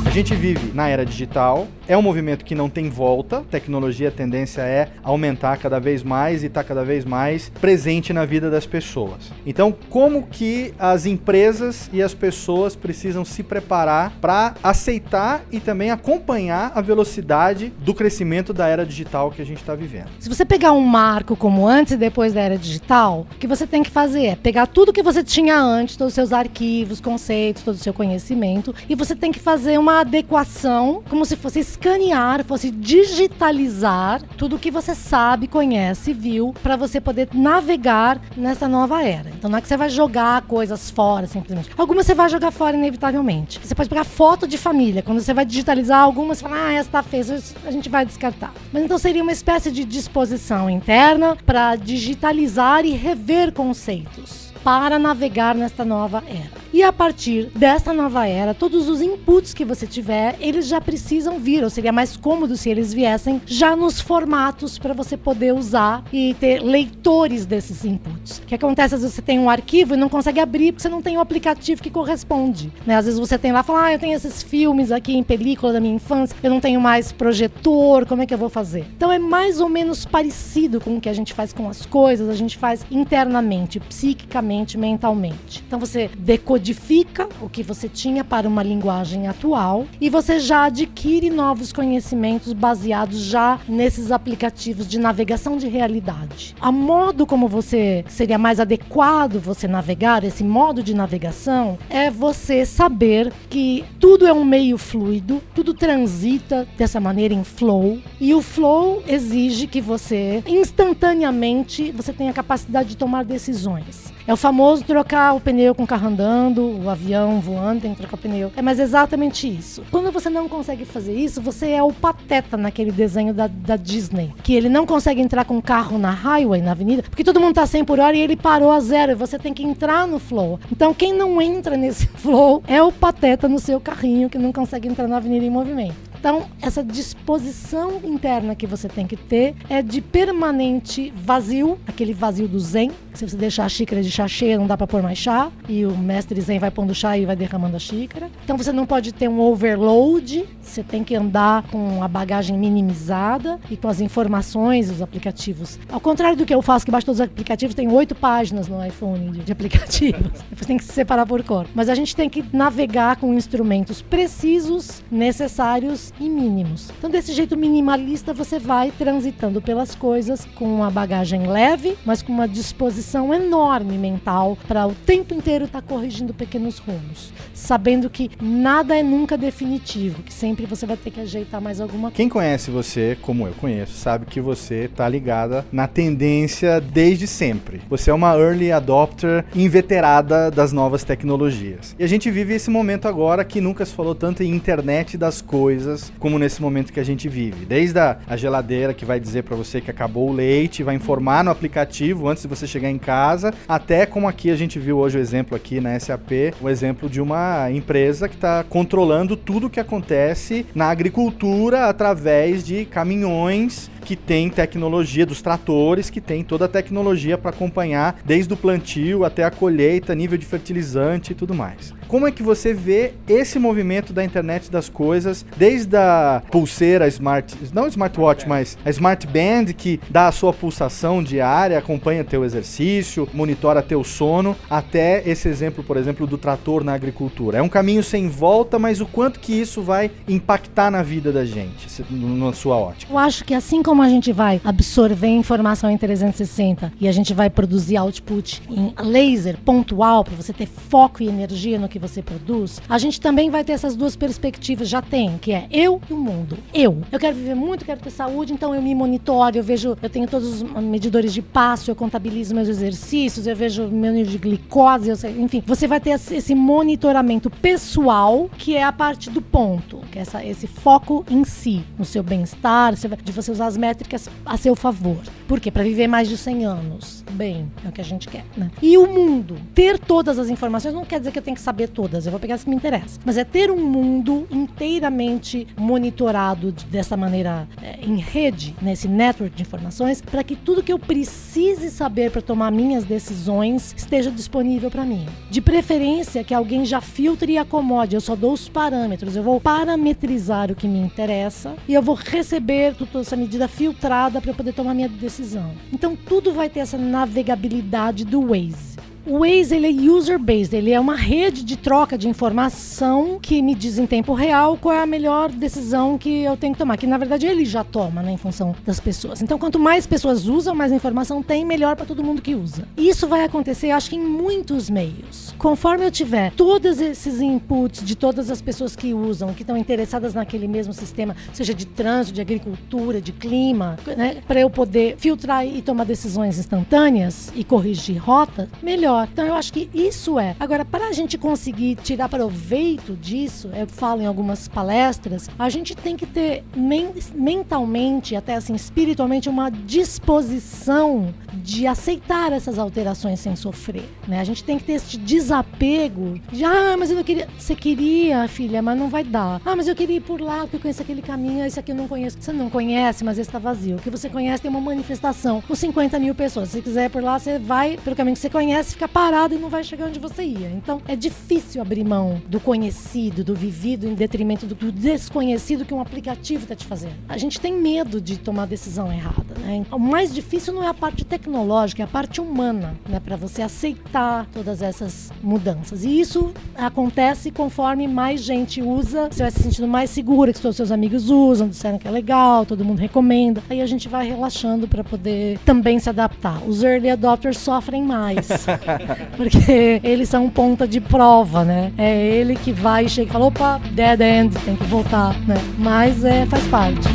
A gente vive na era digital, é um movimento que não tem volta, tecnologia, a tendência é aumentar cada vez mais e está cada vez mais presente na vida das pessoas. Então, como que as empresas e as pessoas precisam se preparar para aceitar e também acompanhar a velocidade do crescimento da era digital que a gente está vivendo? Se você pegar um marco como antes e depois da era digital, o que você tem que fazer é pegar tudo que você tinha antes, todos os seus arquivos, conceitos, todo o seu conhecimento, e você tem que fazer uma adequação, como se fosse escanear, fosse digitalizar tudo que você sabe, conhece, viu, para você poder navegar nessa nova era. Então não é que você vai jogar coisas fora simplesmente. Algumas você vai jogar fora inevitavelmente. Você pode pegar foto de família. Quando você vai digitalizar algumas, você fala, ah, essa tá feia, a gente vai descartar. Mas então seria uma espécie de disposição interna para digitalizar e rever conceitos para navegar nesta nova era. E a partir dessa nova era, todos os inputs que você tiver, eles já precisam vir, ou seria mais cômodo se eles viessem já nos formatos para você poder usar e ter leitores desses inputs. O que acontece às vezes você tem um arquivo e não consegue abrir porque você não tem o um aplicativo que corresponde. Né? Às vezes você tem lá, fala, ah, eu tenho esses filmes aqui em película da minha infância, eu não tenho mais projetor, como é que eu vou fazer? Então é mais ou menos parecido com o que a gente faz com as coisas, a gente faz internamente, psiquicamente, mentalmente. Então você decodifica codifica o que você tinha para uma linguagem atual e você já adquire novos conhecimentos baseados já nesses aplicativos de navegação de realidade. A modo como você seria mais adequado você navegar, esse modo de navegação, é você saber que tudo é um meio fluido, tudo transita dessa maneira em flow e o flow exige que você instantaneamente você tenha a capacidade de tomar decisões. É o famoso trocar o pneu com o carro andando, o avião voando, tem que trocar o pneu. É mais exatamente isso. Quando você não consegue fazer isso, você é o pateta naquele desenho da, da Disney. Que ele não consegue entrar com o carro na highway, na avenida, porque todo mundo tá 100 por hora e ele parou a zero. Você tem que entrar no flow. Então, quem não entra nesse flow é o pateta no seu carrinho que não consegue entrar na avenida em movimento. Então, essa disposição interna que você tem que ter é de permanente vazio, aquele vazio do zen. Se você deixar a xícara de chá cheia, não dá para pôr mais chá, e o mestre zen vai pondo chá e vai derramando a xícara. Então, você não pode ter um overload, você tem que andar com a bagagem minimizada e com as informações, os aplicativos. Ao contrário do que eu faço, que baixo todos os aplicativos, tem oito páginas no iPhone de, de aplicativos. Você tem que se separar por cor. Mas a gente tem que navegar com instrumentos precisos, necessários e mínimos. Então, desse jeito minimalista, você vai transitando pelas coisas com uma bagagem leve, mas com uma disposição enorme mental para o tempo inteiro estar tá corrigindo pequenos rumos, sabendo que nada é nunca definitivo, que sempre você vai ter que ajeitar mais alguma coisa. Quem conhece você, como eu conheço, sabe que você está ligada na tendência desde sempre. Você é uma early adopter inveterada das novas tecnologias. E a gente vive esse momento agora que nunca se falou tanto em internet das coisas como nesse momento que a gente vive. Desde a geladeira que vai dizer para você que acabou o leite, vai informar no aplicativo antes de você chegar em casa, até como aqui a gente viu hoje o exemplo aqui na SAP, o exemplo de uma empresa que está controlando tudo o que acontece na agricultura através de caminhões que tem tecnologia dos tratores, que tem toda a tecnologia para acompanhar desde o plantio até a colheita, nível de fertilizante e tudo mais. Como é que você vê esse movimento da internet das coisas, desde a pulseira smart, não smartwatch, mas a smart band que dá a sua pulsação diária, acompanha teu exercício, monitora teu sono, até esse exemplo, por exemplo, do trator na agricultura. É um caminho sem volta, mas o quanto que isso vai impactar na vida da gente, na sua ótica? Eu acho que assim como a gente vai absorver informação em 360 e a gente vai produzir output em laser pontual para você ter foco e energia no que você produz, a gente também vai ter essas duas perspectivas, já tem, que é eu e o mundo. Eu. Eu quero viver muito, quero ter saúde, então eu me monitoro, eu vejo, eu tenho todos os medidores de passo, eu contabilizo meus exercícios, eu vejo meu nível de glicose, sei, enfim, você vai ter esse monitoramento pessoal, que é a parte do ponto, que é essa, esse foco em si, no seu bem-estar, de você usar as métricas a seu favor. Por quê? Para viver mais de 100 anos. Bem, é o que a gente quer, né? E o mundo, ter todas as informações não quer dizer que eu tenho que saber todas, eu vou pegar as que me interessam. Mas é ter um mundo inteiramente monitorado dessa maneira é, em rede, nesse network de informações, para que tudo que eu precise saber para tomar minhas decisões esteja disponível para mim. De preferência que alguém já filtre e acomode, eu só dou os parâmetros, eu vou parametrizar o que me interessa e eu vou receber toda essa medida filtrada para eu poder tomar minha decisão. Então tudo vai ter essa navegabilidade do Waze. O Waze ele é user-based, ele é uma rede de troca de informação que me diz em tempo real qual é a melhor decisão que eu tenho que tomar. Que na verdade ele já toma, né, em função das pessoas. Então, quanto mais pessoas usam, mais informação tem, melhor para todo mundo que usa. Isso vai acontecer, acho que em muitos meios. Conforme eu tiver todos esses inputs de todas as pessoas que usam, que estão interessadas naquele mesmo sistema, seja de trânsito, de agricultura, de clima, né, para eu poder filtrar e tomar decisões instantâneas e corrigir rota, melhor. Então eu acho que isso é. Agora, para a gente conseguir tirar proveito disso, eu falo em algumas palestras, a gente tem que ter men mentalmente, até assim, espiritualmente, uma disposição de aceitar essas alterações sem sofrer. Né? A gente tem que ter esse desapego de, ah, mas eu não queria. Você queria, filha, mas não vai dar. Ah, mas eu queria ir por lá, porque eu conheço aquele caminho, esse aqui eu não conheço. Você não conhece, mas esse está vazio. O que você conhece tem uma manifestação com 50 mil pessoas. Se quiser ir por lá, você vai pelo caminho que você conhece, fica parado e não vai chegar onde você ia. Então é difícil abrir mão do conhecido, do vivido, em detrimento do, do desconhecido que um aplicativo está te fazendo. A gente tem medo de tomar decisão errada. Né? O mais difícil não é a parte tecnológica, é a parte humana, né? para você aceitar todas essas mudanças. E isso acontece conforme mais gente usa, você vai se sentindo mais segura, que todos os seus amigos usam, disseram que é legal, todo mundo recomenda. Aí a gente vai relaxando para poder também se adaptar. Os early adopters sofrem mais, porque eles são ponta de prova, né? É ele que vai e chega e fala, opa, dead end, tem que voltar, né? Mas é, faz parte.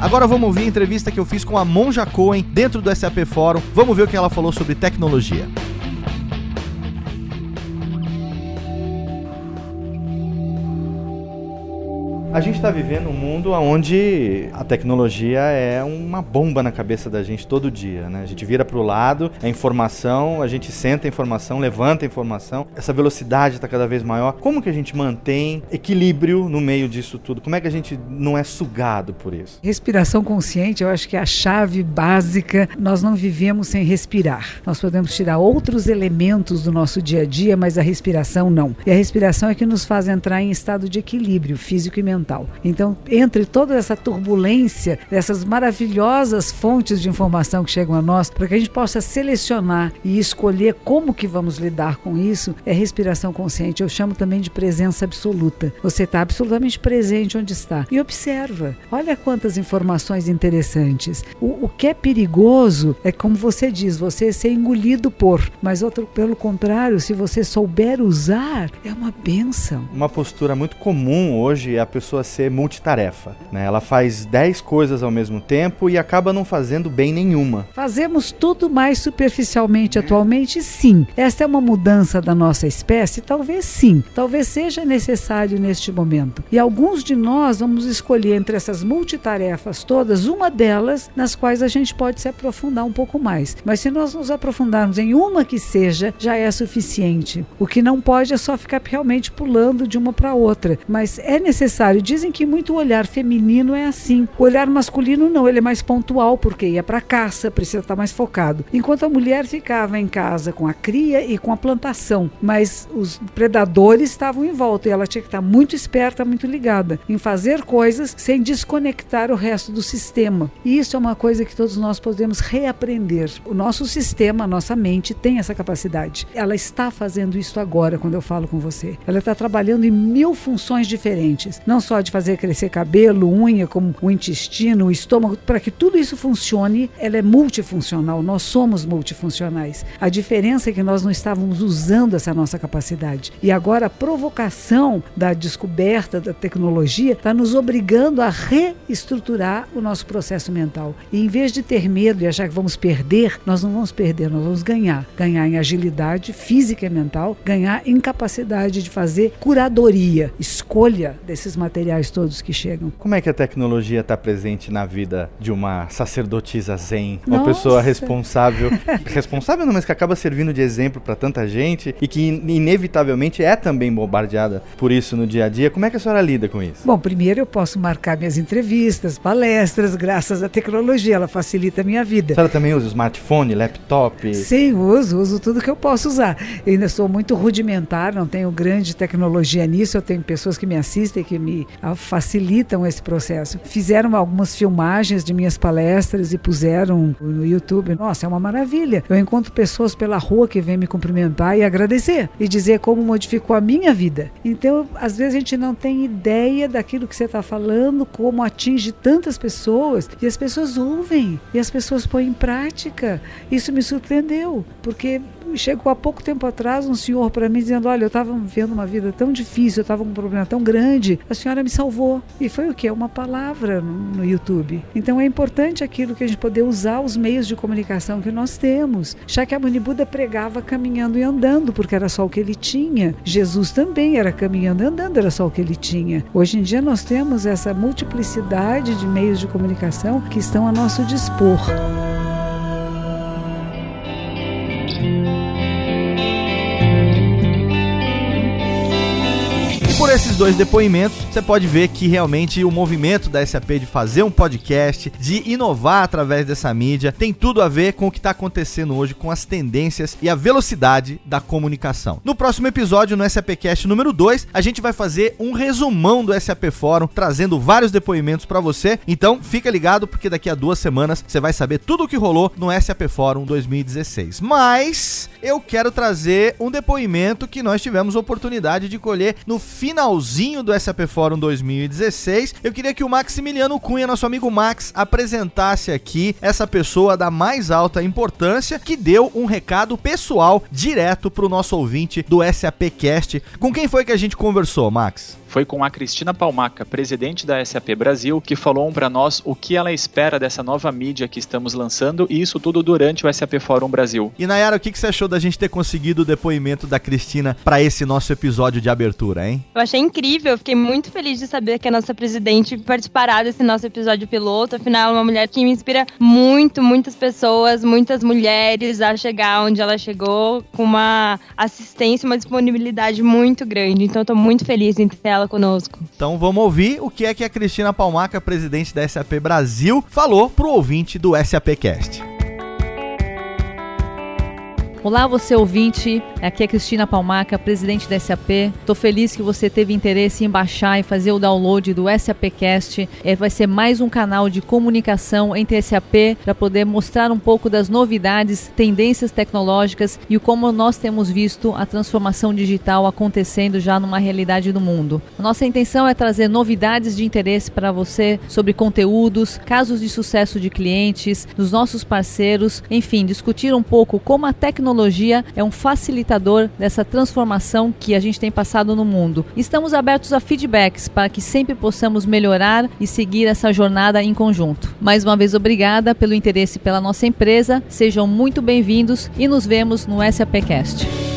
Agora vamos ouvir a entrevista que eu fiz com a Monja Cohen dentro do SAP Fórum. Vamos ver o que ela falou sobre tecnologia. A gente está vivendo um mundo onde a tecnologia é uma bomba na cabeça da gente todo dia, né? A gente vira para o lado, é informação, a gente senta a informação, levanta a informação. Essa velocidade está cada vez maior. Como que a gente mantém equilíbrio no meio disso tudo? Como é que a gente não é sugado por isso? Respiração consciente, eu acho que é a chave básica. Nós não vivemos sem respirar. Nós podemos tirar outros elementos do nosso dia a dia, mas a respiração não. E a respiração é que nos faz entrar em estado de equilíbrio físico e mental Então, entre toda essa turbulência, dessas maravilhosas fontes de informação que chegam a nós, para que a gente possa selecionar e escolher como que vamos lidar com isso, é respiração consciente. Eu chamo também de presença absoluta. Você está absolutamente presente onde está e observa. Olha quantas informações interessantes. O, o que é perigoso é como você diz, você ser engolido por, mas outro pelo contrário, se você souber usar, é uma benção. Uma postura muito comum hoje é a pessoa pessoa ser multitarefa. Né? Ela faz 10 coisas ao mesmo tempo e acaba não fazendo bem nenhuma. Fazemos tudo mais superficialmente atualmente? Sim. Esta é uma mudança da nossa espécie? Talvez sim. Talvez seja necessário neste momento. E alguns de nós vamos escolher entre essas multitarefas todas, uma delas nas quais a gente pode se aprofundar um pouco mais. Mas se nós nos aprofundarmos em uma que seja, já é suficiente. O que não pode é só ficar realmente pulando de uma para outra. Mas é necessário Dizem que muito olhar feminino é assim. O olhar masculino não, ele é mais pontual, porque ia para caça, precisa estar mais focado. Enquanto a mulher ficava em casa com a cria e com a plantação, mas os predadores estavam em volta e ela tinha que estar muito esperta, muito ligada em fazer coisas sem desconectar o resto do sistema. E isso é uma coisa que todos nós podemos reaprender. O nosso sistema, a nossa mente tem essa capacidade. Ela está fazendo isso agora quando eu falo com você. Ela está trabalhando em mil funções diferentes. Não só de fazer crescer cabelo, unha, como o intestino, o estômago, para que tudo isso funcione, ela é multifuncional. Nós somos multifuncionais. A diferença é que nós não estávamos usando essa nossa capacidade. E agora a provocação da descoberta da tecnologia está nos obrigando a reestruturar o nosso processo mental. E em vez de ter medo e achar que vamos perder, nós não vamos perder, nós vamos ganhar. Ganhar em agilidade física e mental, ganhar em capacidade de fazer curadoria, escolha desses materiais materiais todos que chegam. Como é que a tecnologia está presente na vida de uma sacerdotisa zen? Uma Nossa. pessoa responsável. responsável não, mas que acaba servindo de exemplo para tanta gente e que inevitavelmente é também bombardeada por isso no dia a dia. Como é que a senhora lida com isso? Bom, primeiro eu posso marcar minhas entrevistas, palestras, graças à tecnologia, ela facilita a minha vida. A senhora também usa smartphone, laptop? Sim, uso, uso tudo que eu posso usar. Eu ainda sou muito rudimentar, não tenho grande tecnologia nisso, eu tenho pessoas que me assistem, que me facilitam esse processo. Fizeram algumas filmagens de minhas palestras e puseram no YouTube. Nossa, é uma maravilha. Eu encontro pessoas pela rua que vêm me cumprimentar e agradecer e dizer como modificou a minha vida. Então, às vezes a gente não tem ideia daquilo que você está falando, como atinge tantas pessoas e as pessoas ouvem e as pessoas põem em prática. Isso me surpreendeu, porque chegou há pouco tempo atrás um senhor para mim dizendo: Olha, eu estava vivendo uma vida tão difícil, eu estava com um problema tão grande, a senhora me salvou. E foi o que? Uma palavra no YouTube. Então é importante aquilo que a gente poder usar os meios de comunicação que nós temos. Shakyamuni Buda pregava caminhando e andando, porque era só o que ele tinha. Jesus também era caminhando e andando, era só o que ele tinha. Hoje em dia nós temos essa multiplicidade de meios de comunicação que estão a nosso dispor. Thank you. Esses dois depoimentos, você pode ver que realmente o movimento da SAP de fazer um podcast, de inovar através dessa mídia, tem tudo a ver com o que está acontecendo hoje com as tendências e a velocidade da comunicação. No próximo episódio, no SAPcast número 2, a gente vai fazer um resumão do SAP Fórum, trazendo vários depoimentos para você. Então, fica ligado porque daqui a duas semanas você vai saber tudo o que rolou no SAP Fórum 2016. Mas eu quero trazer um depoimento que nós tivemos oportunidade de colher no fim finalzinho do SAP Fórum 2016, eu queria que o Maximiliano Cunha, nosso amigo Max, apresentasse aqui essa pessoa da mais alta importância que deu um recado pessoal direto para o nosso ouvinte do SAP Cast. Com quem foi que a gente conversou, Max? Foi com a Cristina Palmaca, presidente da SAP Brasil, que falou para nós o que ela espera dessa nova mídia que estamos lançando e isso tudo durante o SAP Fórum Brasil. E Nayara, o que, que você achou da gente ter conseguido o depoimento da Cristina para esse nosso episódio de abertura, hein? Eu achei incrível, fiquei muito feliz de saber que a nossa presidente participará desse nosso episódio piloto. Afinal, é uma mulher que me inspira muito, muitas pessoas, muitas mulheres a chegar onde ela chegou com uma assistência, uma disponibilidade muito grande. Então, eu tô muito feliz em ter ela conosco. Então vamos ouvir o que é que a Cristina Palmaca, presidente da SAP Brasil, falou pro ouvinte do SAPcast. Olá, você ouvinte. Aqui é Cristina Palmaca, presidente da SAP. Estou feliz que você teve interesse em baixar e fazer o download do SAPcast. É, vai ser mais um canal de comunicação entre SAP para poder mostrar um pouco das novidades, tendências tecnológicas e como nós temos visto a transformação digital acontecendo já numa realidade do mundo. A nossa intenção é trazer novidades de interesse para você sobre conteúdos, casos de sucesso de clientes, dos nossos parceiros, enfim, discutir um pouco como a tecnologia tecnologia é um facilitador dessa transformação que a gente tem passado no mundo. Estamos abertos a feedbacks para que sempre possamos melhorar e seguir essa jornada em conjunto. Mais uma vez, obrigada pelo interesse pela nossa empresa. Sejam muito bem-vindos e nos vemos no SAPcast.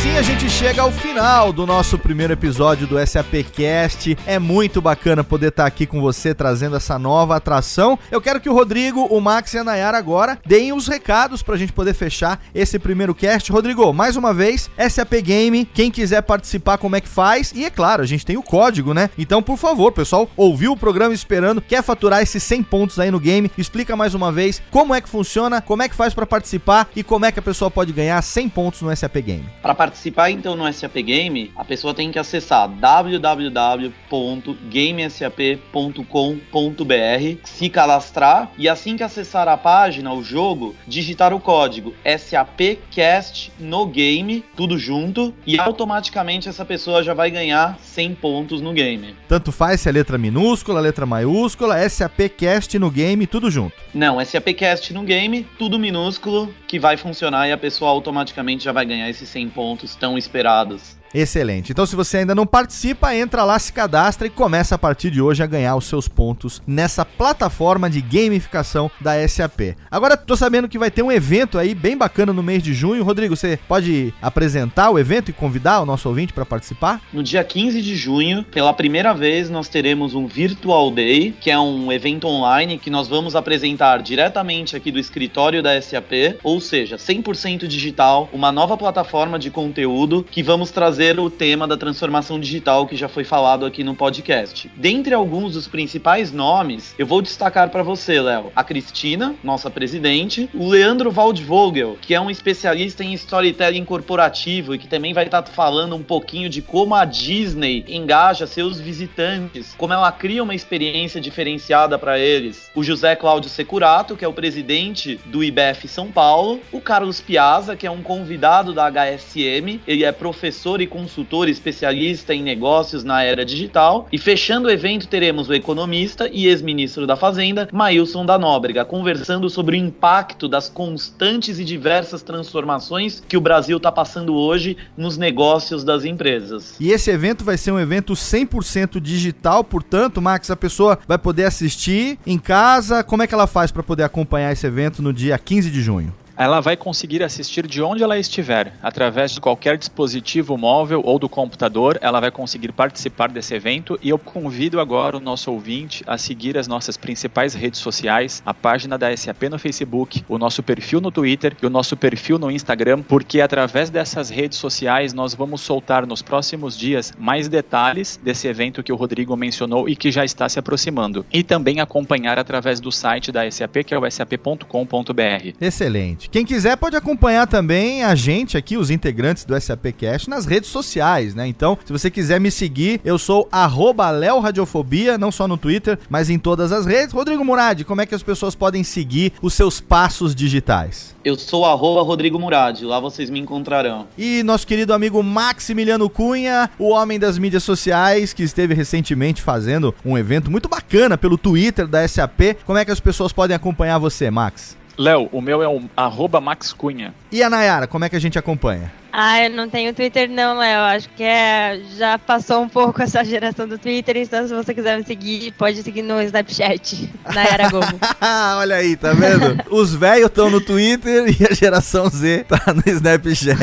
Assim a gente chega ao final do nosso primeiro episódio do SAPcast. É muito bacana poder estar aqui com você trazendo essa nova atração. Eu quero que o Rodrigo, o Max e a Nayara agora deem os recados para a gente poder fechar esse primeiro cast. Rodrigo, mais uma vez, SAP Game, quem quiser participar, como é que faz? E é claro, a gente tem o código, né? Então, por favor, pessoal, ouviu o programa esperando, quer faturar esses 100 pontos aí no game? Explica mais uma vez como é que funciona, como é que faz para participar e como é que a pessoa pode ganhar 100 pontos no SAP Game. Para participar então no SAP Game, a pessoa tem que acessar www.gamesap.com.br, se cadastrar e assim que acessar a página, o jogo, digitar o código SAPcast no game, tudo junto, e automaticamente essa pessoa já vai ganhar 100 pontos no game. Tanto faz se é letra minúscula, letra maiúscula, SAPcast no game, tudo junto. Não, SAPcast no game, tudo minúsculo, que vai funcionar e a pessoa automaticamente já vai ganhar esses 100 pontos tão esperados. Excelente. Então, se você ainda não participa, entra lá, se cadastra e começa a partir de hoje a ganhar os seus pontos nessa plataforma de gamificação da SAP. Agora, tô sabendo que vai ter um evento aí bem bacana no mês de junho. Rodrigo, você pode apresentar o evento e convidar o nosso ouvinte para participar? No dia 15 de junho, pela primeira vez, nós teremos um Virtual Day, que é um evento online que nós vamos apresentar diretamente aqui do escritório da SAP, ou seja, 100% digital, uma nova plataforma de conteúdo que vamos trazer trazer o tema da transformação digital que já foi falado aqui no podcast. Dentre alguns dos principais nomes, eu vou destacar para você, Léo, a Cristina, nossa presidente, o Leandro Waldvogel, que é um especialista em storytelling corporativo e que também vai estar falando um pouquinho de como a Disney engaja seus visitantes, como ela cria uma experiência diferenciada para eles. O José Cláudio Securato, que é o presidente do IBF São Paulo, o Carlos Piazza, que é um convidado da HSM, ele é professor e consultor especialista em negócios na era digital. E fechando o evento, teremos o economista e ex-ministro da Fazenda, Mailson da Nóbrega, conversando sobre o impacto das constantes e diversas transformações que o Brasil está passando hoje nos negócios das empresas. E esse evento vai ser um evento 100% digital, portanto, Max, a pessoa vai poder assistir em casa. Como é que ela faz para poder acompanhar esse evento no dia 15 de junho? Ela vai conseguir assistir de onde ela estiver, através de qualquer dispositivo móvel ou do computador, ela vai conseguir participar desse evento e eu convido agora o nosso ouvinte a seguir as nossas principais redes sociais, a página da SAP no Facebook, o nosso perfil no Twitter e o nosso perfil no Instagram, porque através dessas redes sociais nós vamos soltar nos próximos dias mais detalhes desse evento que o Rodrigo mencionou e que já está se aproximando. E também acompanhar através do site da SAP, que é o sap.com.br. Excelente. Quem quiser pode acompanhar também a gente aqui, os integrantes do SAPcast, nas redes sociais, né? Então, se você quiser me seguir, eu sou @leoradiofobia, não só no Twitter, mas em todas as redes. Rodrigo Murad, como é que as pessoas podem seguir os seus passos digitais? Eu sou arroba Rodrigo Murad, lá vocês me encontrarão. E nosso querido amigo Maximiliano Cunha, o homem das mídias sociais, que esteve recentemente fazendo um evento muito bacana pelo Twitter da SAP. Como é que as pessoas podem acompanhar você, Max? Léo, o meu é o arroba Max Cunha. E a Nayara, como é que a gente acompanha? Ah, eu não tenho Twitter não, Léo. Acho que é, já passou um pouco essa geração do Twitter, então se você quiser me seguir, pode seguir no Snapchat, na Era Gobo. Olha aí, tá vendo? Os velhos estão no Twitter e a geração Z tá no Snapchat.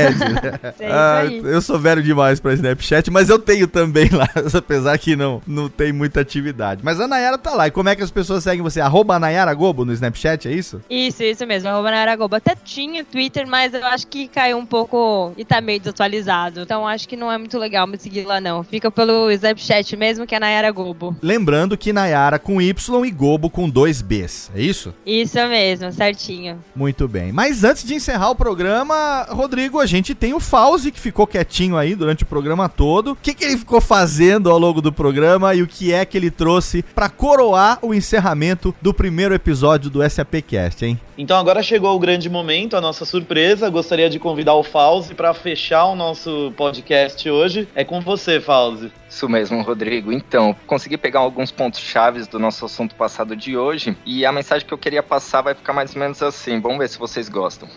ah, eu sou velho demais pra Snapchat, mas eu tenho também lá, apesar que não, não tem muita atividade. Mas a Nayara tá lá. E como é que as pessoas seguem você? Arroba Nayara Gobo no Snapchat, é isso? Isso, isso mesmo. Arroba Nayara Gobo. Até tinha Twitter, mas eu acho que caiu um pouco e tá meio desatualizado. Então acho que não é muito legal me seguir lá, não. Fica pelo Snapchat mesmo, que é Nayara Gobo. Lembrando que Nayara com Y e Gobo com dois Bs, é isso? Isso mesmo, certinho. Muito bem. Mas antes de encerrar o programa, Rodrigo, a gente tem o Fauzi que ficou quietinho aí durante o programa todo. O que, que ele ficou fazendo ao longo do programa e o que é que ele trouxe para coroar o encerramento do primeiro episódio do SAPcast, hein? Então agora chegou o grande momento, a nossa surpresa. Gostaria de convidar o Fauzi para fechar o nosso podcast hoje. É com você, Fauzi. Isso mesmo, Rodrigo. Então, consegui pegar alguns pontos chaves do nosso assunto passado de hoje e a mensagem que eu queria passar vai ficar mais ou menos assim. Vamos ver se vocês gostam.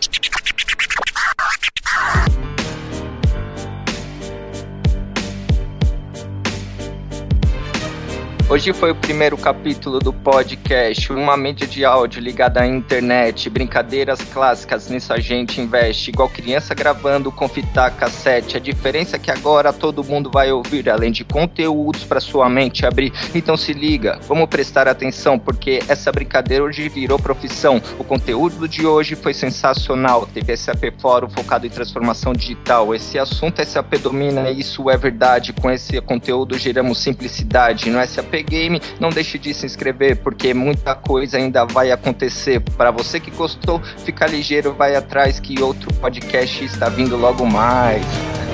Hoje foi o primeiro capítulo do podcast, uma mídia de áudio ligada à internet, brincadeiras clássicas, nisso a gente investe, igual criança gravando com fita cassete. A diferença é que agora todo mundo vai ouvir, além de conteúdos para sua mente abrir. Então se liga, vamos prestar atenção, porque essa brincadeira hoje virou profissão. O conteúdo de hoje foi sensacional. Teve SAP Fórum focado em transformação digital. Esse assunto SAP domina, isso é verdade. Com esse conteúdo geramos simplicidade. No SAP Game, não deixe de se inscrever, porque muita coisa ainda vai acontecer. Para você que gostou, fica ligeiro, vai atrás que outro podcast está vindo logo mais.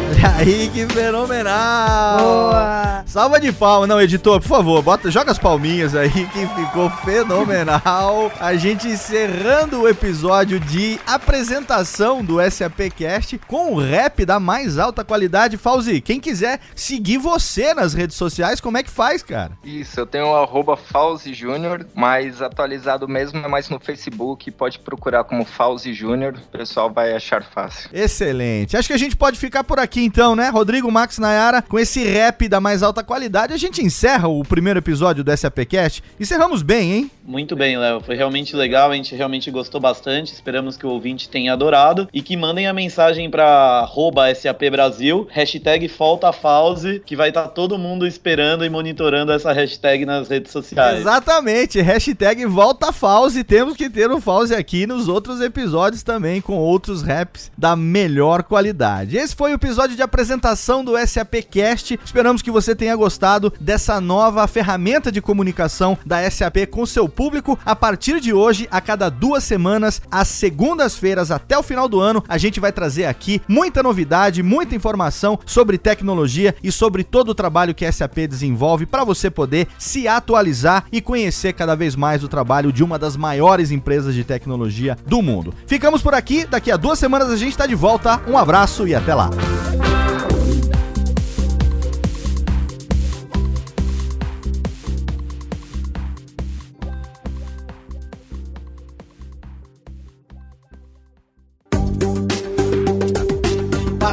Olha aí, que fenomenal! Boa! Salva de palmas, não, editor, por favor, bota, joga as palminhas aí que ficou fenomenal. A gente encerrando o episódio de apresentação do SAPcast com o rap da mais alta qualidade. Fauzi, quem quiser seguir você nas redes sociais, como é que faz, cara? Isso, eu tenho o arroba Fauzi Júnior, mas atualizado mesmo é mais no Facebook, pode procurar como Fauzi Júnior, o pessoal vai achar fácil. Excelente. Acho que a gente pode ficar por aqui então, né? Rodrigo, Max, Nayara, com esse rap da mais alta qualidade, a gente encerra o primeiro episódio do SAPcast. Encerramos bem, hein? Muito bem, Léo. Foi realmente legal, a gente realmente gostou bastante. Esperamos que o ouvinte tenha adorado e que mandem a mensagem para SAP Brasil, hashtag FaltaFause, que vai estar tá todo mundo esperando e monitorando essa hashtag nas redes sociais. Exatamente, hashtag VoltaFause. Temos que ter o Fause aqui nos outros episódios também, com outros raps da melhor qualidade. Esse foi o episódio de apresentação do SAP Cast. Esperamos que você tenha gostado dessa nova ferramenta de comunicação da SAP com seu público. A partir de hoje, a cada duas semanas, às segundas-feiras até o final do ano, a gente vai trazer aqui muita novidade, muita informação sobre tecnologia e sobre todo o trabalho que a SAP desenvolve para você poder se atualizar e conhecer cada vez mais o trabalho de uma das maiores empresas de tecnologia do mundo. Ficamos por aqui, daqui a duas semanas a gente está de volta. Um abraço e até lá.